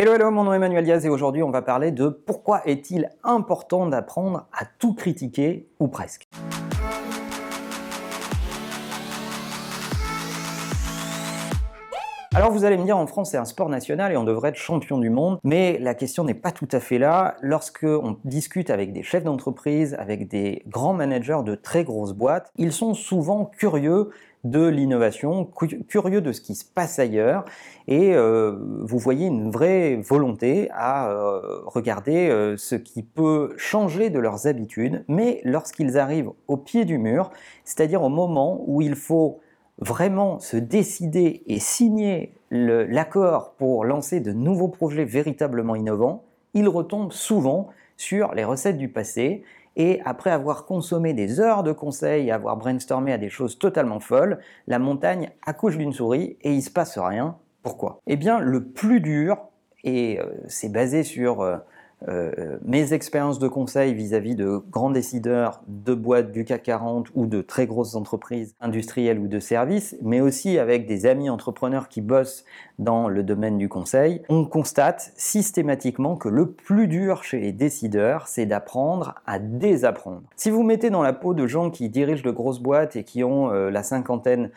Hello, hello, mon nom est Emmanuel Diaz et aujourd'hui on va parler de pourquoi est-il important d'apprendre à tout critiquer ou presque. Alors vous allez me dire, en France c'est un sport national et on devrait être champion du monde, mais la question n'est pas tout à fait là. Lorsque on discute avec des chefs d'entreprise, avec des grands managers de très grosses boîtes, ils sont souvent curieux de l'innovation, curieux de ce qui se passe ailleurs, et euh, vous voyez une vraie volonté à euh, regarder euh, ce qui peut changer de leurs habitudes, mais lorsqu'ils arrivent au pied du mur, c'est-à-dire au moment où il faut vraiment se décider et signer l'accord pour lancer de nouveaux projets véritablement innovants, ils retombent souvent sur les recettes du passé et après avoir consommé des heures de conseils, avoir brainstormé à des choses totalement folles, la montagne accouche d'une souris et il se passe rien. Pourquoi? Eh bien, le plus dur, et euh, c'est basé sur euh, euh, mes expériences de conseil vis-à-vis de grands décideurs de boîtes du CAC 40 ou de très grosses entreprises industrielles ou de services, mais aussi avec des amis entrepreneurs qui bossent dans le domaine du conseil, on constate systématiquement que le plus dur chez les décideurs, c'est d'apprendre à désapprendre. Si vous mettez dans la peau de gens qui dirigent de grosses boîtes et qui ont euh, la cinquantaine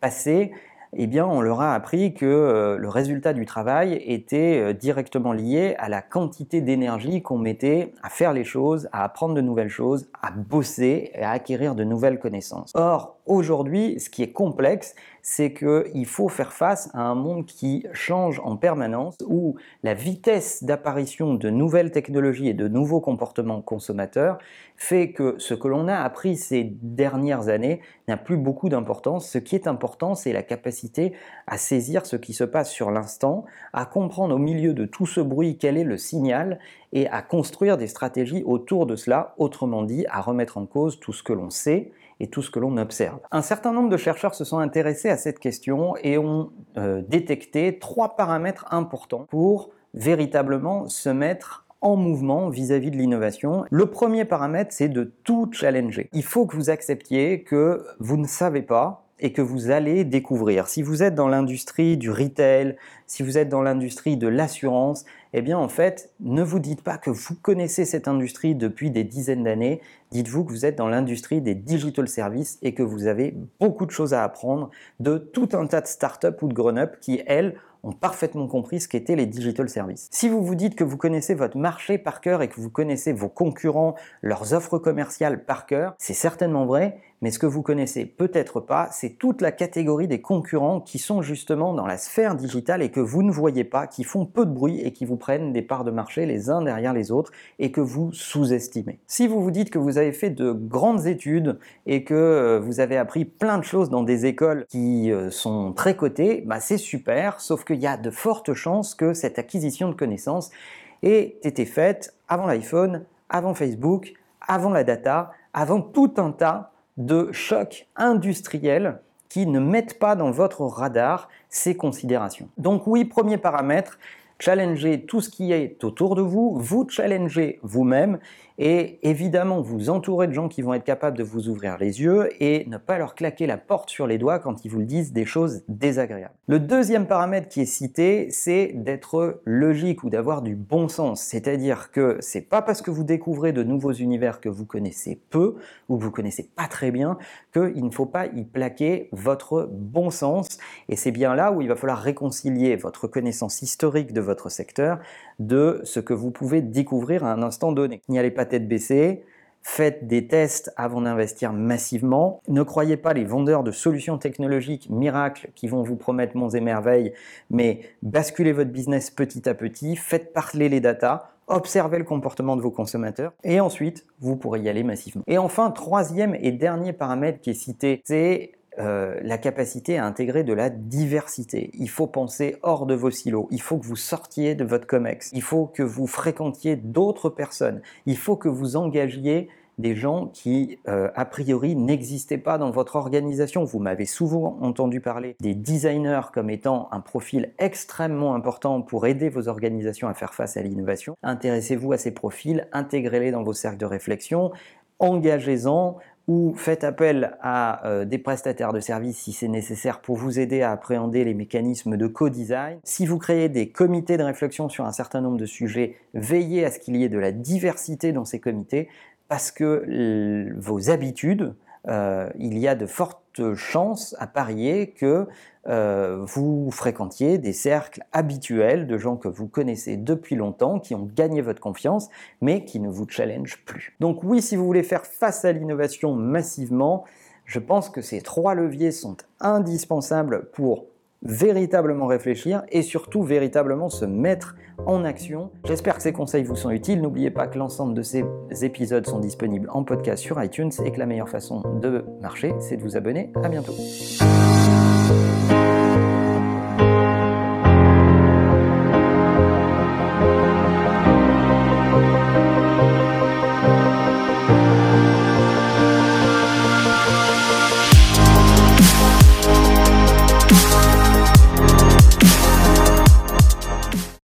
passée, eh bien, on leur a appris que euh, le résultat du travail était euh, directement lié à la quantité d'énergie qu'on mettait à faire les choses, à apprendre de nouvelles choses, à bosser et à acquérir de nouvelles connaissances. Or, Aujourd'hui, ce qui est complexe, c'est qu'il faut faire face à un monde qui change en permanence, où la vitesse d'apparition de nouvelles technologies et de nouveaux comportements consommateurs fait que ce que l'on a appris ces dernières années n'a plus beaucoup d'importance. Ce qui est important, c'est la capacité à saisir ce qui se passe sur l'instant, à comprendre au milieu de tout ce bruit quel est le signal et à construire des stratégies autour de cela, autrement dit, à remettre en cause tout ce que l'on sait et tout ce que l'on observe. Un certain nombre de chercheurs se sont intéressés à cette question et ont euh, détecté trois paramètres importants pour véritablement se mettre en mouvement vis-à-vis -vis de l'innovation. Le premier paramètre, c'est de tout challenger. Il faut que vous acceptiez que vous ne savez pas, et que vous allez découvrir. Si vous êtes dans l'industrie du retail, si vous êtes dans l'industrie de l'assurance, eh bien en fait, ne vous dites pas que vous connaissez cette industrie depuis des dizaines d'années, dites-vous que vous êtes dans l'industrie des digital services et que vous avez beaucoup de choses à apprendre de tout un tas de startups ou de grown-up qui, elles, ont parfaitement compris ce qu'étaient les digital services. Si vous vous dites que vous connaissez votre marché par cœur et que vous connaissez vos concurrents, leurs offres commerciales par cœur, c'est certainement vrai, mais ce que vous connaissez peut-être pas, c'est toute la catégorie des concurrents qui sont justement dans la sphère digitale et que vous ne voyez pas, qui font peu de bruit et qui vous prennent des parts de marché les uns derrière les autres et que vous sous-estimez. Si vous vous dites que vous avez fait de grandes études et que euh, vous avez appris plein de choses dans des écoles qui euh, sont très cotées, bah c'est super, sauf qu'il y a de fortes chances que cette acquisition de connaissances ait été faite avant l'iPhone, avant Facebook, avant la data, avant tout un tas de chocs industriels qui ne mettent pas dans votre radar ces considérations. Donc oui, premier paramètre, challenger tout ce qui est autour de vous, vous challenger vous-même et évidemment vous entourer de gens qui vont être capables de vous ouvrir les yeux et ne pas leur claquer la porte sur les doigts quand ils vous le disent des choses désagréables. Le deuxième paramètre qui est cité, c'est d'être logique ou d'avoir du bon sens, c'est-à-dire que c'est pas parce que vous découvrez de nouveaux univers que vous connaissez peu ou que vous connaissez pas très bien qu'il ne faut pas y plaquer votre bon sens et c'est bien là où il va falloir réconcilier votre connaissance historique de votre secteur de ce que vous pouvez découvrir à un instant donné. N'y allez pas tête baissée, faites des tests avant d'investir massivement. Ne croyez pas les vendeurs de solutions technologiques miracles qui vont vous promettre monts et merveilles, mais basculez votre business petit à petit, faites parler les datas, observez le comportement de vos consommateurs et ensuite vous pourrez y aller massivement. Et enfin, troisième et dernier paramètre qui est cité, c'est euh, la capacité à intégrer de la diversité. Il faut penser hors de vos silos. Il faut que vous sortiez de votre COMEX. Il faut que vous fréquentiez d'autres personnes. Il faut que vous engagiez des gens qui, euh, a priori, n'existaient pas dans votre organisation. Vous m'avez souvent entendu parler des designers comme étant un profil extrêmement important pour aider vos organisations à faire face à l'innovation. Intéressez-vous à ces profils, intégrez-les dans vos cercles de réflexion, engagez-en, ou faites appel à euh, des prestataires de services si c'est nécessaire pour vous aider à appréhender les mécanismes de co-design. Si vous créez des comités de réflexion sur un certain nombre de sujets, veillez à ce qu'il y ait de la diversité dans ces comités parce que vos habitudes, euh, il y a de fortes chances à parier que euh, vous fréquentiez des cercles habituels de gens que vous connaissez depuis longtemps, qui ont gagné votre confiance, mais qui ne vous challenge plus. Donc oui, si vous voulez faire face à l'innovation massivement, je pense que ces trois leviers sont indispensables pour véritablement réfléchir et surtout véritablement se mettre en action. J'espère que ces conseils vous sont utiles. N'oubliez pas que l'ensemble de ces épisodes sont disponibles en podcast sur iTunes et que la meilleure façon de marcher, c'est de vous abonner. À bientôt.